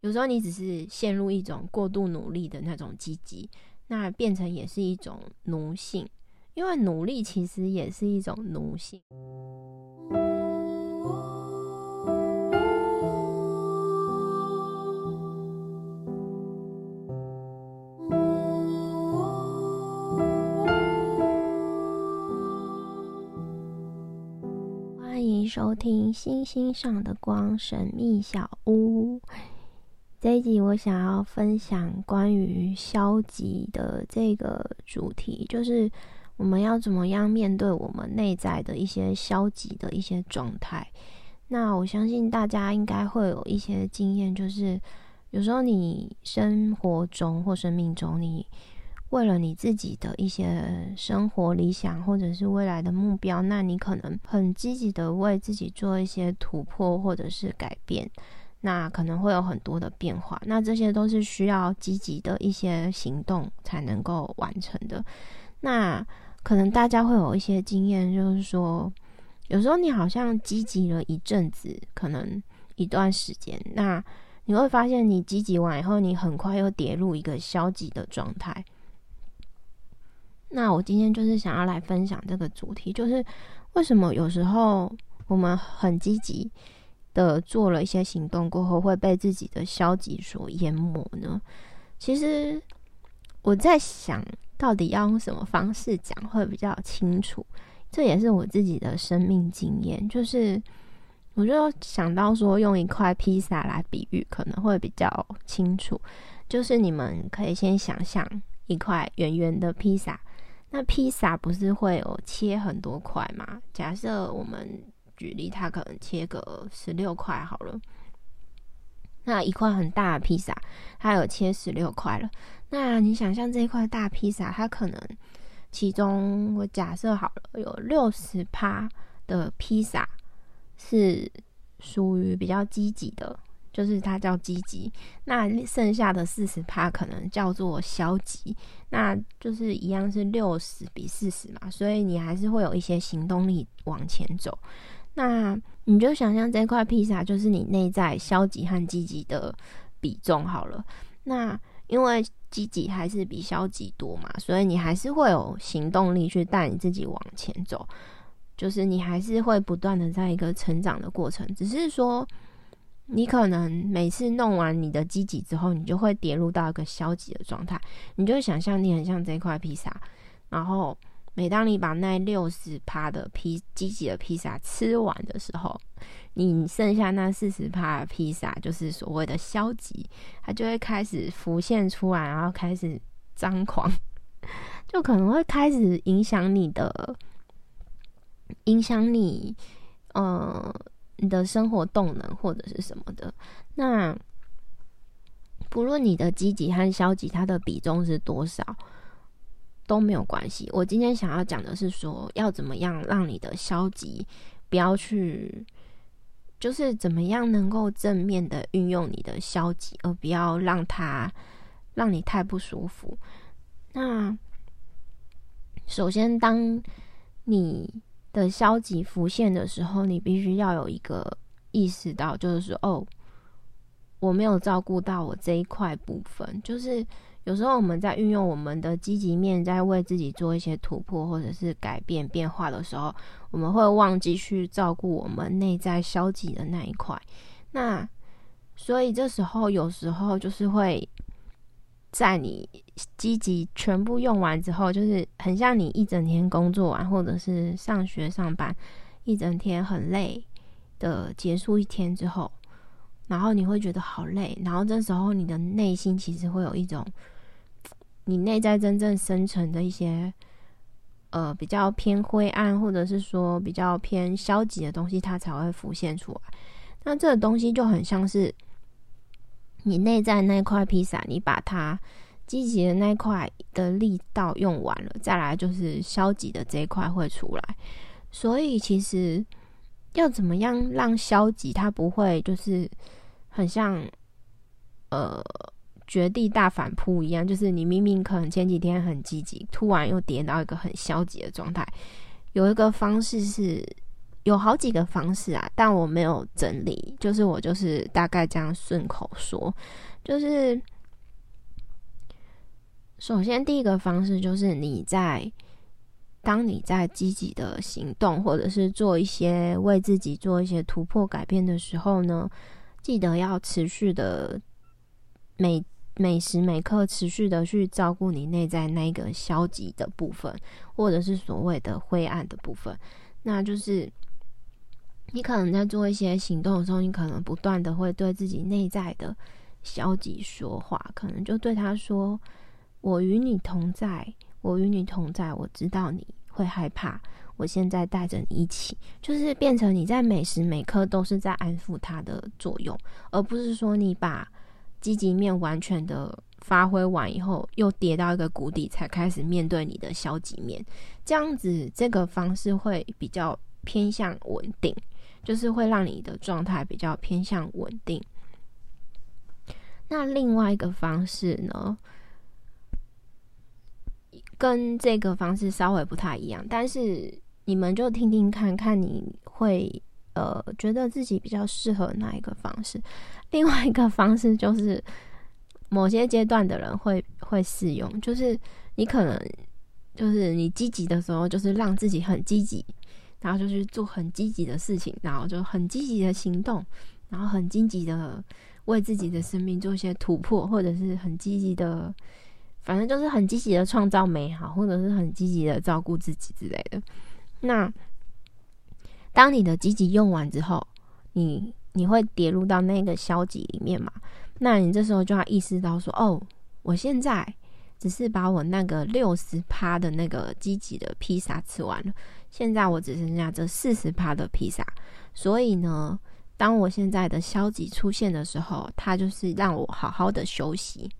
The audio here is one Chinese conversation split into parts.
有时候你只是陷入一种过度努力的那种积极，那变成也是一种奴性，因为努力其实也是一种奴性。欢迎收听《星星上的光神秘小屋》。这一集我想要分享关于消极的这个主题，就是我们要怎么样面对我们内在的一些消极的一些状态。那我相信大家应该会有一些经验，就是有时候你生活中或生命中，你为了你自己的一些生活理想或者是未来的目标，那你可能很积极的为自己做一些突破或者是改变。那可能会有很多的变化，那这些都是需要积极的一些行动才能够完成的。那可能大家会有一些经验，就是说，有时候你好像积极了一阵子，可能一段时间，那你会发现你积极完以后，你很快又跌入一个消极的状态。那我今天就是想要来分享这个主题，就是为什么有时候我们很积极。的做了一些行动过后，会被自己的消极所淹没呢？其实我在想，到底要用什么方式讲会比较清楚？这也是我自己的生命经验，就是我就想到说，用一块披萨来比喻，可能会比较清楚。就是你们可以先想象一块圆圆的披萨，那披萨不是会有切很多块吗？假设我们举例，它可能切个十六块好了。那一块很大的披萨，它有切十六块了。那你想象这一块大披萨，它可能其中我假设好了，有六十趴的披萨是属于比较积极的，就是它叫积极。那剩下的四十趴可能叫做消极。那就是一样是六十比四十嘛，所以你还是会有一些行动力往前走。那你就想象这块披萨就是你内在消极和积极的比重好了。那因为积极还是比消极多嘛，所以你还是会有行动力去带你自己往前走。就是你还是会不断的在一个成长的过程，只是说你可能每次弄完你的积极之后，你就会跌入到一个消极的状态。你就想象你很像这块披萨，然后。每当你把那六十趴的披积极的披萨吃完的时候，你剩下那四十趴的披萨，就是所谓的消极，它就会开始浮现出来，然后开始张狂，就可能会开始影响你的，影响你，呃，你的生活动能或者是什么的。那不论你的积极和消极，它的比重是多少。都没有关系。我今天想要讲的是说，要怎么样让你的消极不要去，就是怎么样能够正面的运用你的消极，而不要让它让你太不舒服。那首先，当你的消极浮现的时候，你必须要有一个意识到，就是说，哦，我没有照顾到我这一块部分，就是。有时候我们在运用我们的积极面，在为自己做一些突破或者是改变变化的时候，我们会忘记去照顾我们内在消极的那一块。那所以这时候有时候就是会在你积极全部用完之后，就是很像你一整天工作完或者是上学上班一整天很累的结束一天之后，然后你会觉得好累，然后这时候你的内心其实会有一种。你内在真正深层的一些，呃，比较偏灰暗，或者是说比较偏消极的东西，它才会浮现出来。那这个东西就很像是你内在那块披萨，你把它积极的那块的力道用完了，再来就是消极的这一块会出来。所以其实要怎么样让消极它不会就是很像，呃。绝地大反扑一样，就是你明明可能前几天很积极，突然又跌到一个很消极的状态。有一个方式是有好几个方式啊，但我没有整理，就是我就是大概这样顺口说，就是首先第一个方式就是你在当你在积极的行动，或者是做一些为自己做一些突破改变的时候呢，记得要持续的每每时每刻持续的去照顾你内在那个消极的部分，或者是所谓的灰暗的部分，那就是。你可能在做一些行动的时候，你可能不断的会对自己内在的消极说话，可能就对他说：“我与你同在，我与你同在，我知道你会害怕，我现在带着你一起。”就是变成你在每时每刻都是在安抚他的作用，而不是说你把积极面完全的发挥完以后，又跌到一个谷底，才开始面对你的消极面。这样子，这个方式会比较偏向稳定。就是会让你的状态比较偏向稳定。那另外一个方式呢，跟这个方式稍微不太一样，但是你们就听听看看，你会呃觉得自己比较适合哪一个方式？另外一个方式就是某些阶段的人会会适用，就是你可能就是你积极的时候，就是让自己很积极。然后就去做很积极的事情，然后就很积极的行动，然后很积极的为自己的生命做一些突破，或者是很积极的，反正就是很积极的创造美好，或者是很积极的照顾自己之类的。那当你的积极用完之后，你你会跌入到那个消极里面嘛？那你这时候就要意识到说，哦，我现在。只是把我那个六十趴的那个积极的披萨吃完了，现在我只剩下这四十趴的披萨。所以呢，当我现在的消极出现的时候，它就是让我好好的休息。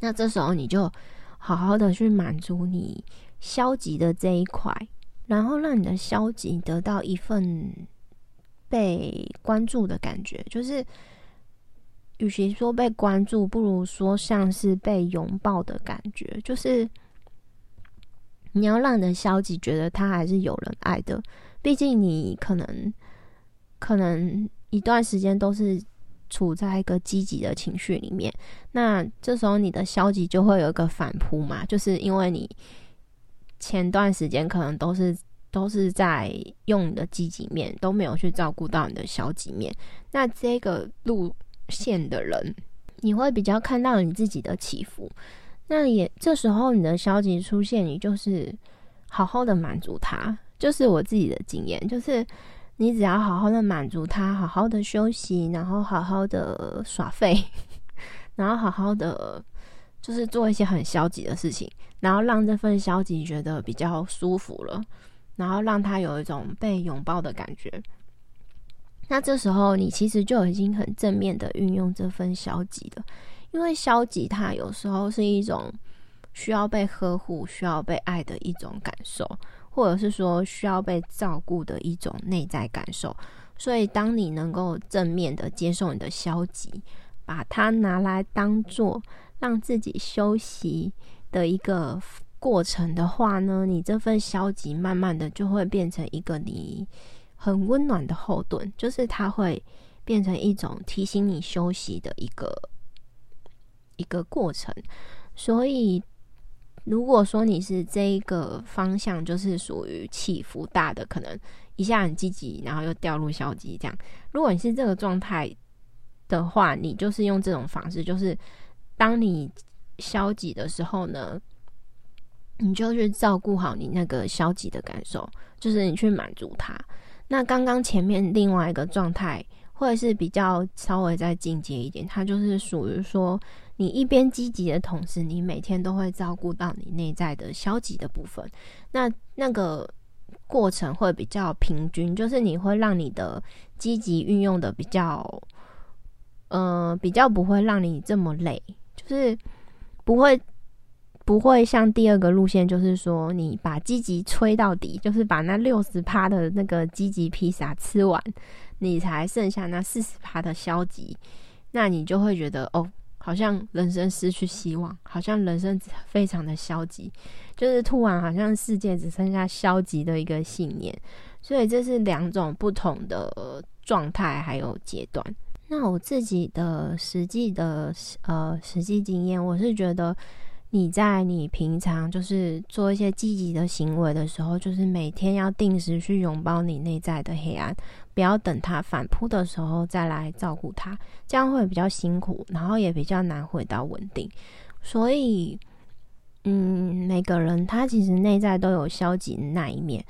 那这时候你就好好的去满足你消极的这一块，然后让你的消极得到一份被关注的感觉，就是。与其说被关注，不如说像是被拥抱的感觉。就是你要让你的消极觉得他还是有人爱的。毕竟你可能可能一段时间都是处在一个积极的情绪里面，那这时候你的消极就会有一个反扑嘛。就是因为你前段时间可能都是都是在用你的积极面，都没有去照顾到你的消极面。那这个路。线的人，你会比较看到你自己的起伏。那也这时候你的消极出现，你就是好好的满足他。就是我自己的经验，就是你只要好好的满足他，好好的休息，然后好好的耍废，然后好好的就是做一些很消极的事情，然后让这份消极觉得比较舒服了，然后让他有一种被拥抱的感觉。那这时候，你其实就已经很正面的运用这份消极了，因为消极它有时候是一种需要被呵护、需要被爱的一种感受，或者是说需要被照顾的一种内在感受。所以，当你能够正面的接受你的消极，把它拿来当做让自己休息的一个过程的话呢，你这份消极慢慢的就会变成一个你。很温暖的后盾，就是它会变成一种提醒你休息的一个一个过程。所以，如果说你是这一个方向，就是属于起伏大的，可能一下很积极，然后又掉入消极这样。如果你是这个状态的话，你就是用这种方式，就是当你消极的时候呢，你就去照顾好你那个消极的感受，就是你去满足它。那刚刚前面另外一个状态，或者是比较稍微再进阶一点，它就是属于说，你一边积极的同时，你每天都会照顾到你内在的消极的部分。那那个过程会比较平均，就是你会让你的积极运用的比较，呃，比较不会让你这么累，就是不会。不会像第二个路线，就是说你把积极吹到底，就是把那六十趴的那个积极披萨吃完，你才剩下那四十趴的消极，那你就会觉得哦，好像人生失去希望，好像人生非常的消极，就是突然好像世界只剩下消极的一个信念。所以这是两种不同的状态还有阶段。那我自己的实际的呃实际经验，我是觉得你在你平常就是做一些积极的行为的时候，就是每天要定时去拥抱你内在的黑暗，不要等它反扑的时候再来照顾它，这样会比较辛苦，然后也比较难回到稳定。所以，嗯，每个人他其实内在都有消极的那一面。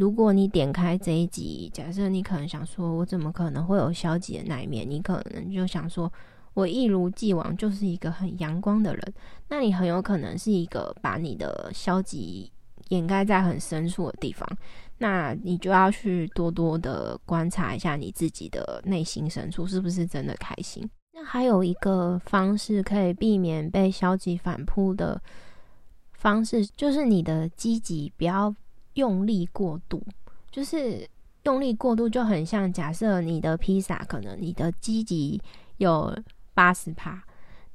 如果你点开这一集，假设你可能想说，我怎么可能会有消极的那一面？你可能就想说，我一如既往就是一个很阳光的人。那你很有可能是一个把你的消极掩盖在很深处的地方。那你就要去多多的观察一下你自己的内心深处是不是真的开心。那还有一个方式可以避免被消极反扑的方式，就是你的积极不要。用力过度，就是用力过度，就很像假设你的披萨，可能你的积极有八十帕，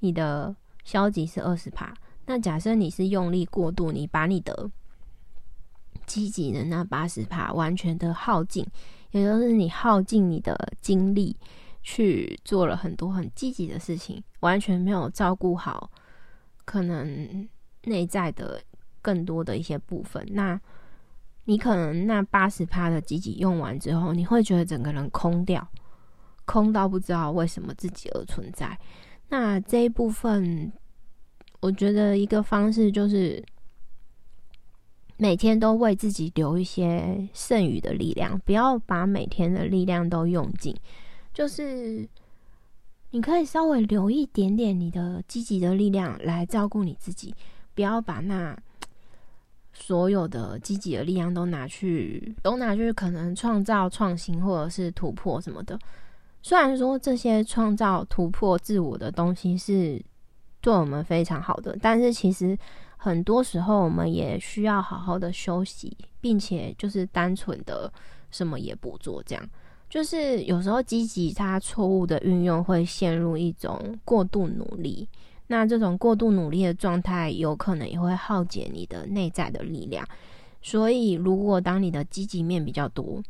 你的消极是二十帕。那假设你是用力过度，你把你的积极的那八十帕完全的耗尽，也就是你耗尽你的精力去做了很多很积极的事情，完全没有照顾好可能内在的更多的一些部分，那。你可能那八十趴的积极用完之后，你会觉得整个人空掉，空到不知道为什么自己而存在。那这一部分，我觉得一个方式就是每天都为自己留一些剩余的力量，不要把每天的力量都用尽。就是你可以稍微留一点点你的积极的力量来照顾你自己，不要把那。所有的积极的力量都拿去，都拿去可能创造创新或者是突破什么的。虽然说这些创造突破自我的东西是对我们非常好的，但是其实很多时候我们也需要好好的休息，并且就是单纯的什么也不做，这样就是有时候积极它错误的运用会陷入一种过度努力。那这种过度努力的状态，有可能也会耗竭你的内在的力量。所以，如果当你的积极面比较多，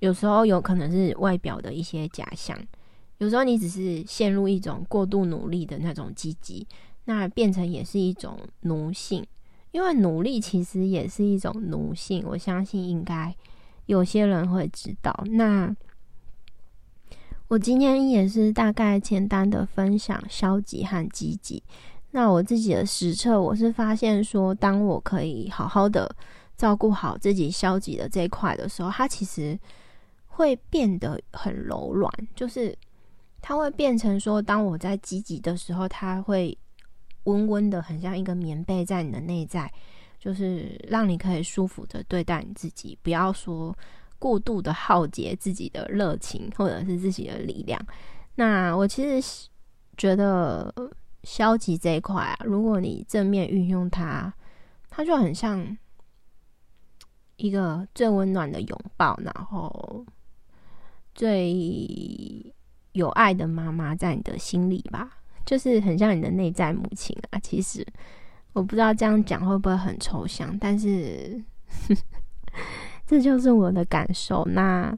有时候有可能是外表的一些假象；有时候你只是陷入一种过度努力的那种积极，那变成也是一种奴性。因为努力其实也是一种奴性，我相信应该有些人会知道。那。我今天也是大概简单的分享消极和积极。那我自己的实测，我是发现说，当我可以好好的照顾好自己消极的这一块的时候，它其实会变得很柔软，就是它会变成说，当我在积极的时候，它会温温的，很像一个棉被在你的内在，就是让你可以舒服的对待你自己，不要说。过度的耗竭自己的热情或者是自己的力量，那我其实觉得消极这一块啊，如果你正面运用它，它就很像一个最温暖的拥抱，然后最有爱的妈妈在你的心里吧，就是很像你的内在母亲啊。其实我不知道这样讲会不会很抽象，但是。这就是我的感受。那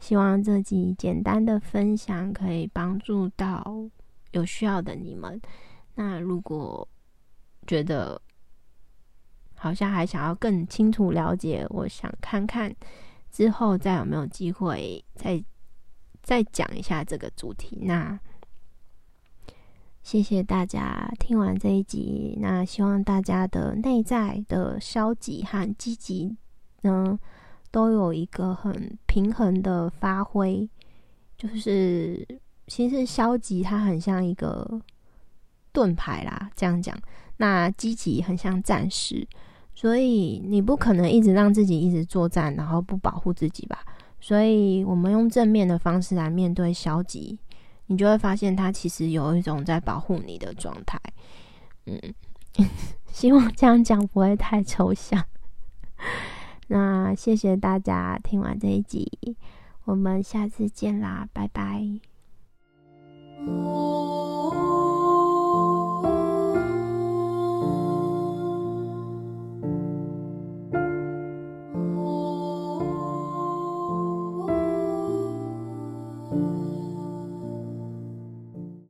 希望这集简单的分享可以帮助到有需要的你们。那如果觉得好像还想要更清楚了解，我想看看之后再有没有机会再再讲一下这个主题。那谢谢大家听完这一集。那希望大家的内在的消极和积极。嗯，都有一个很平衡的发挥，就是其实消极它很像一个盾牌啦，这样讲。那积极很像战士，所以你不可能一直让自己一直作战，然后不保护自己吧。所以我们用正面的方式来面对消极，你就会发现它其实有一种在保护你的状态。嗯，希望这样讲不会太抽象。那谢谢大家听完这一集我们下次见啦拜拜。